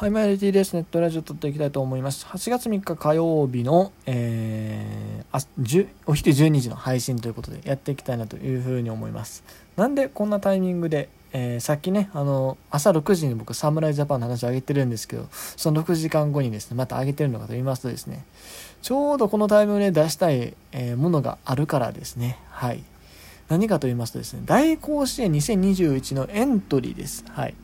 はい、マイルティーです。ネットラジオ撮っていきたいと思います。8月3日火曜日の、えー、あお昼12時の配信ということでやっていきたいなというふうに思います。なんでこんなタイミングで、えー、さっきね、あの、朝6時に僕、侍ジャパンの話を上げてるんですけど、その6時間後にですね、また上げてるのかと言いますとですね、ちょうどこのタイミングで出したい、えー、ものがあるからですね、はい。何かと言いますとですね、大甲子園2021のエントリーです。はい。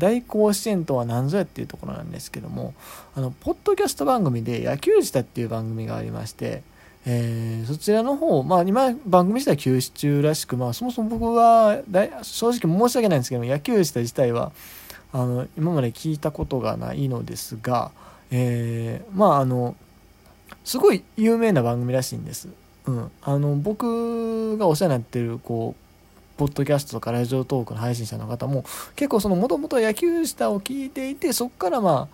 大甲子園とは何ぞやっていうところなんですけどもあのポッドキャスト番組で「野球自体」っていう番組がありまして、えー、そちらの方まあ今番組自体休止中らしく、まあ、そもそも僕は正直申し訳ないんですけど野球自体自体はあの今まで聞いたことがないのですが、えー、まああのすごい有名な番組らしいんです。うん、あの僕がお世話になってるこうポッドキャストとかラジオトークの配信者の方も結構そのもともと野球下を聞いていてそこからま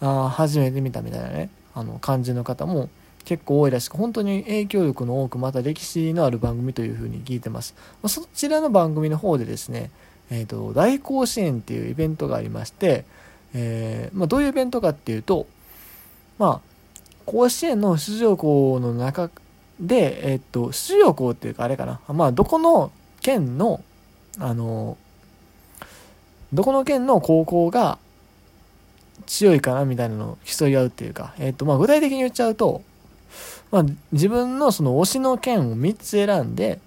ああ初めて見たみたいなねあの感じの方も結構多いらしく本当に影響力の多くまた歴史のある番組というふうに聞いてます、まあ、そちらの番組の方でですね、えーと、大甲子園っていうイベントがありまして、えー、まあ、どういうイベントかっていうとまあ甲子園の出場校の中で、えっ、と、出場校っていうかあれかな。まあ、どこの県の、あの、どこの県の高校が強いかなみたいなのを競い合うっていうか、えっ、と、まあ、具体的に言っちゃうと、まあ、自分のその推しの県を3つ選んで、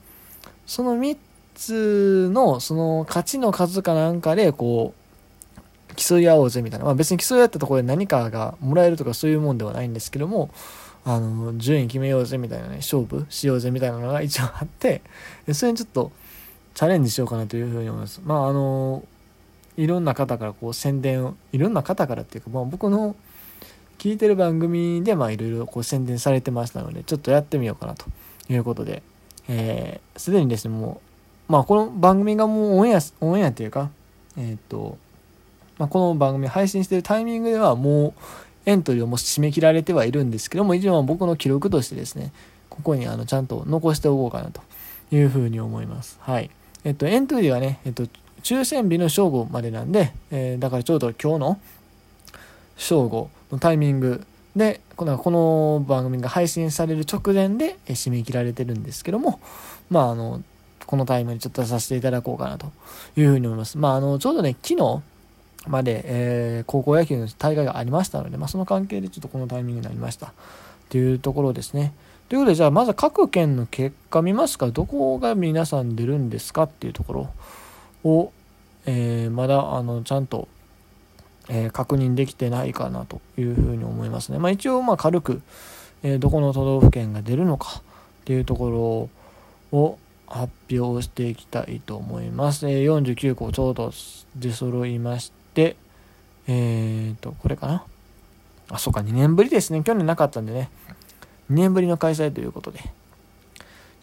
その3つのその勝ちの数かなんかで、こう、競い合おうぜみたいな。まあ別に競い合ったところで何かがもらえるとかそういうもんではないんですけども、あの、順位決めようぜみたいなね、勝負しようぜみたいなのが一応あって、それにちょっと、チャレンジしようかなというふうに思います。まああのいろんな方からこう宣伝をいろんな方からっていうか、まあ、僕の聞いてる番組でまあいろいろこう宣伝されてましたのでちょっとやってみようかなということで、えー、すでにですねもうまあこの番組がもうオンエアオンエアっていうかえっ、とまあ、この番組配信してるタイミングではもうエントリーをもう締め切られてはいるんですけども一応僕の記録としてですねここにあのちゃんと残しておこうかなというふうに思いますはいえっと、エントリーはね、えっと、抽選日の正午までなんで、えー、だからちょうど今日の正午のタイミングで、このこの番組が配信される直前で締め切られてるんですけども、まあ、あの、このタイムにちょっとさせていただこうかなというふうに思います。まあ、あの、ちょうどね、昨日まで、えー、高校野球の大会がありましたので、まあ、その関係でちょっとこのタイミングになりました。というところですね。ということで、じゃあまず各県の結果見ますか。どこが皆さん出るんですかっていうところを、えー、まだあのちゃんと、えー、確認できてないかなというふうに思いますね。まあ、一応まあ軽く、えー、どこの都道府県が出るのかっていうところを発表していきたいと思います。え49個ちょうど出揃いまして、えっ、と、これかな？あ、そうか、2年ぶりですね。去年なかったんでね。2年ぶりの開催ということで。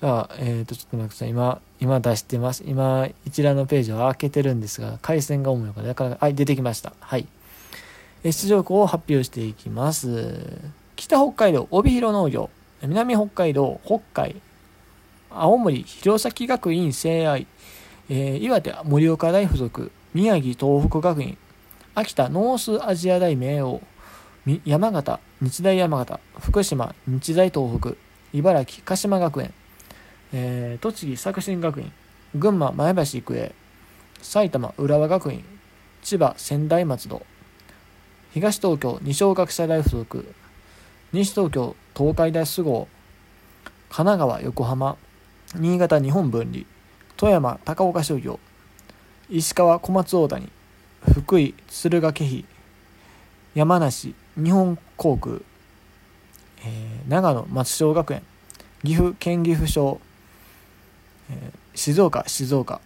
じゃあ、えっ、ー、と、ちょっと待ってください。今、今出してます。今、一覧のページを開けてるんですが、回線が重いのかだから、はい、出てきました。はい。出場校を発表していきます。北北海道、帯広農業。南北海道、北海。青森、弘前学院聖愛。えー、岩手、盛岡大附属。宮城、東北学院。秋田、ノースアジア大明王。山形、日大山形、福島、日大東北、茨城、鹿島学園、えー、栃木、作新学院、群馬、前橋育英、埼玉、浦和学院、千葉、仙台松戸、東東京、二松学舎大附属、西東京、東海大菅生、神奈川、横浜、新潟、日本分離、富山、高岡商業、石川、小松大谷、福井、敦賀気比、山梨、日本航空、えー、長野松商学園岐阜県岐阜省、えー、静岡静岡。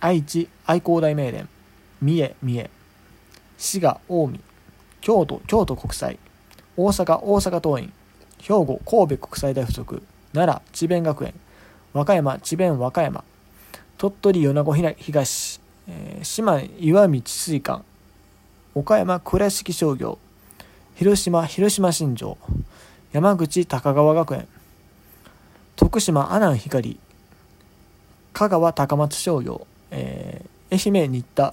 愛知愛工大名電。三重三重。滋賀近江。京都京都国際。大阪大阪桐蔭。兵庫神戸国際大附属。奈良智弁学園。和歌山智弁和歌山。鳥取米子東、えー、島根石見治水館。岡山倉敷商業。広島広島新庄山口高川学園徳島阿南光香川高松商業、えー、愛媛新田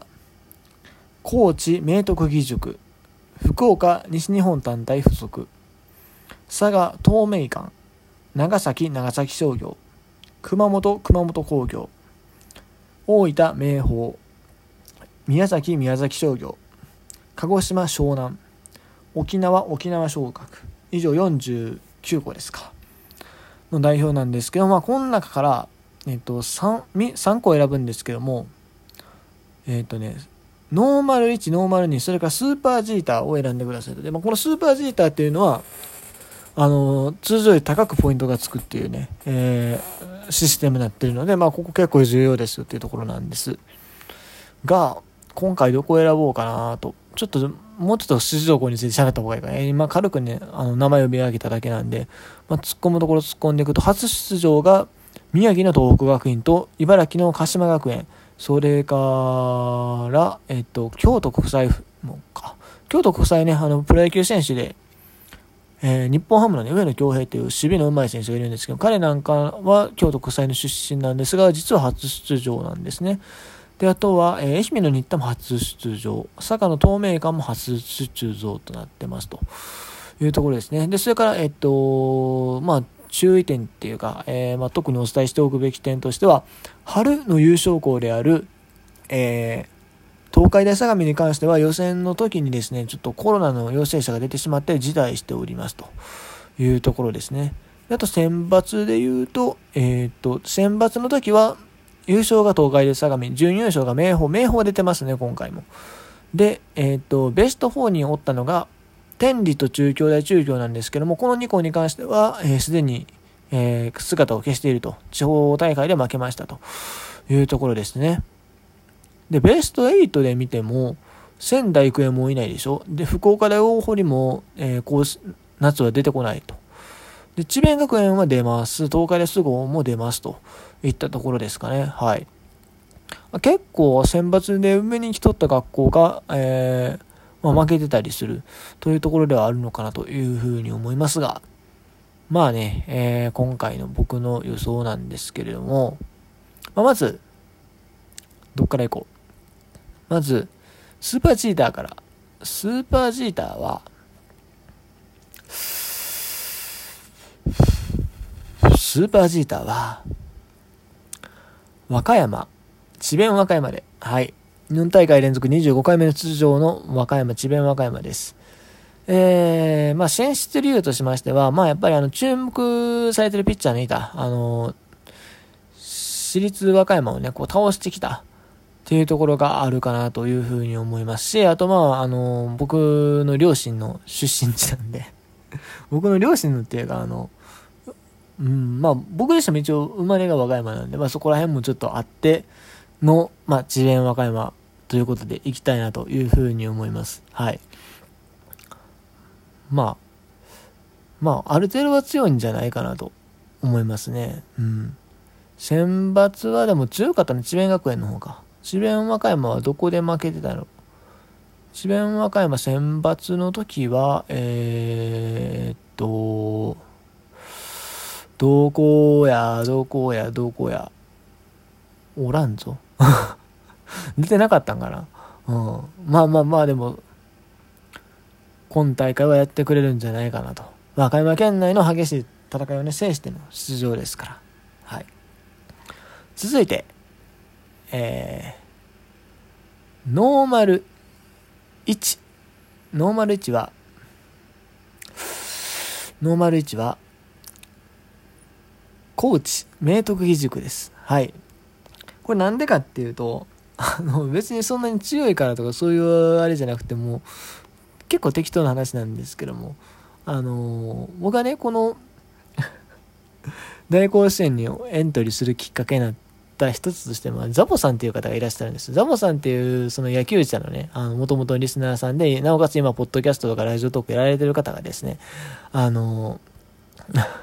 高知明徳義塾福岡西日本単体付属佐賀東名館長崎長崎商業熊本熊本工業大分明豊宮崎宮崎商業鹿児島湘南沖縄沖縄尚学以上49校ですか。の代表なんですけどまあこの中からえっと 3, 3個選ぶんですけどもえっとねノーマル1ノーマル2それからスーパージーターを選んでくださいと。で、まあ、このスーパージーターっていうのはあの通常より高くポイントがつくっていうね、えー、システムになってるので、まあ、ここ結構重要ですよっていうところなんですが今回どこを選ぼうかなとちょっともうちょっと出場校について喋った方がいいかね。今軽くね、あの名前を呼び上げただけなんで、まあ、突っ込むところ突っ込んでいくと、初出場が宮城の東北学院と茨城の鹿島学園、それから、えっと、京都国際もか。京都国際ね、あの、プロ野球選手で、えー、日本ハムのね、上野恭平という守備の上手い選手がいるんですけど、彼なんかは京都国際の出身なんですが、実は初出場なんですね。で、あとは、えー、愛媛の新田も初出場、佐賀の東明館も初出場となってますというところですね。で、それから、えっと、まあ、注意点っていうか、えー、まあ、特にお伝えしておくべき点としては、春の優勝校である、えー、東海大相模に関しては予選の時にですね、ちょっとコロナの陽性者が出てしまって辞退しておりますというところですね。あと選抜で言うと、えっ、と、選抜の時は、優勝が東海で相模、準優勝が明豊、明豊出てますね、今回も。で、えっ、と、ベスト4におったのが、天理と中京大中京なんですけども、この2校に関しては、す、えー、で、に、えー、姿を消していると。地方大会で負けましたというところですね。で、ベスト8で見ても、仙台育英もいないでしょ。で、福岡大大堀も、えー、こう、夏は出てこないと。で、智弁学園は出ます。東海大菅生も出ますと。いったところですかね。はい。結構選抜で上に来とった学校が、えー、まあ、負けてたりするというところではあるのかなというふうに思いますが、まあね、えー、今回の僕の予想なんですけれども、まあ、まず、どっから行こう。まず、スーパーチーターから。スーパーチーターは、スーパーチーターは、和歌山、智弁和歌山で、はい。4大会連続25回目の出場の和歌山、智弁和歌山です。えー、まあ、選出理由としましては、まあ、やっぱりあの、注目されてるピッチャーのいた、あの、私立和歌山をね、こう倒してきたっていうところがあるかなというふうに思いますし、あとまあ、あの、僕の両親の出身地なんで僕の両親のっていうか、あの、うん、まあ僕自身も一応生まれが和歌山なんで、まあそこら辺もちょっとあっての、まあ智弁和歌山ということで行きたいなというふうに思います。はい。まあ、まあある程度は強いんじゃないかなと思いますね。うん。選抜はでも強かったね、智弁学園の方か。智弁和歌山はどこで負けてたの？智弁和歌山選抜の時は、えー、っと、どこや、どこや、どこや。おらんぞ。出てなかったんかな。うん。まあまあまあ、でも、今大会はやってくれるんじゃないかなと。和歌山県内の激しい戦いをね、制しての出場ですから。はい。続いて、えー、ノーマル1。ノーマル1は、ノーマル1は、高知明徳義塾です。はい。これなんでかっていうと、あの、別にそんなに強いからとかそういうあれじゃなくても、結構適当な話なんですけども、あの、僕はね、この 大甲子園にエントリーするきっかけになった一つとして、まあ、ザボさんっていう方がいらっしゃるんです。ザボさんっていう、その野球者のね、あの、もともとリスナーさんで、なおかつ今、ポッドキャストとかラジオトークやられてる方がですね、あの、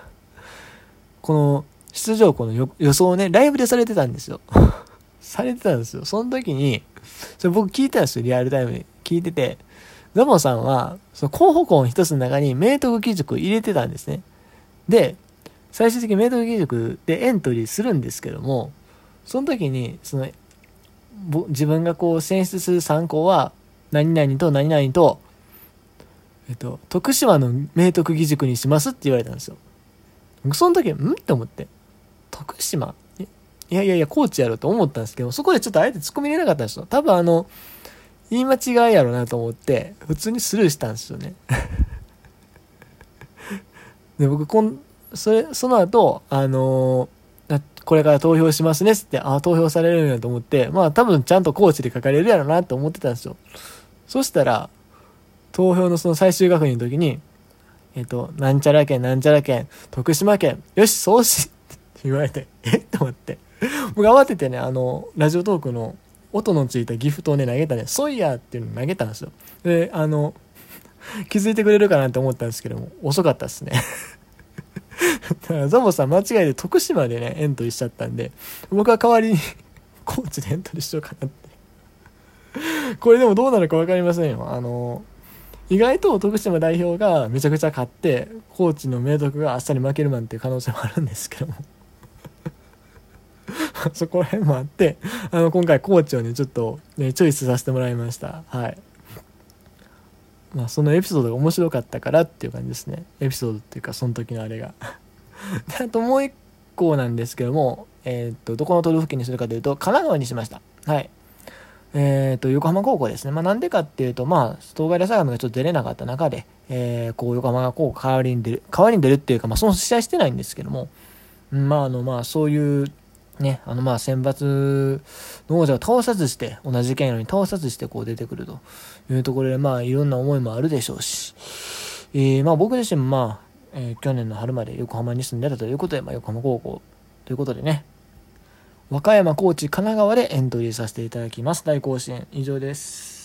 この出場校の予想をね、ライブでされてたんですよ。されてたんですよ。その時に、それ僕聞いたんですよ、リアルタイムに。聞いてて、ザボさんは、その候補校の一つの中に明徳義塾を入れてたんですね。で、最終的に明徳義塾でエントリーするんですけども、その時に、その、自分がこう選出する参考は、何々と何々と、えっと、徳島の明徳義塾にしますって言われたんですよ。僕その時、ん？って思って。徳島？いやいやいや、高知やろと思ったんですけど、そこでちょっとあえて突っ込み入れなかったんですよ。多分あの、言い間違いやろなと思って、普通にスルーしたんですよね。で、僕、こん、それ、その後、あのー、これから投票しますねって、ああ、投票されるんやと思って、まあ多分ちゃんと高知で書かれるやろなって思ってたんですよ。そしたら、投票のその最終確認の時に、えっ、と、なんちゃら県、なんちゃら県、徳島県、よし、そうしって言われて、え？って思って。僕慌ててね、あの、ラジオトークの音のついたギフトをね、投げたね、ソイヤーっていうの投げたんですよ。で、あの、気づいてくれるかなって思ったんですけども、遅かったですね。だからザボさん間違いで徳島でね、エントリーしちゃったんで、僕は代わりに 高知でエントリーしようかなって。これでもどうなるか分かりませんよ。あの、意外と徳島代表がめちゃくちゃ勝って、高知の明徳があっさり負けるなんていう可能性もあるんですけども そこら辺もあって、あの、今回高知をね、ちょっと、ね、チョイスさせてもらいました。はい。まあ、そのエピソードが面白かったからっていう感じですね。エピソードっていうか、その時のあれが で、あともう一個なんですけども、えー、っと、どこの都道府県にするかというと、神奈川にしました。はい。え、ー、と、横浜高校ですね。まあ、なんでかっていうと、まあ、東海大相模がちょっと出れなかった中で、えー、こう、横浜がこう、代わりに出る、代わりに出るっていうか、まあ、その試合してないんですけども、まあ、あの、まあ、そういう、ね、あの、まあ、選抜の王者を倒さずして、同じ県やのに倒さずして、こう、出てくるというところで、まあ、いろんな思いもあるでしょうし、えー、まあ、僕自身も、まあ、えー、去年の春まで横浜に住んでたということで、まあ、横浜高校ということでね、和歌山、高知、神奈川でエントリーさせていただきます。大甲子園以上です。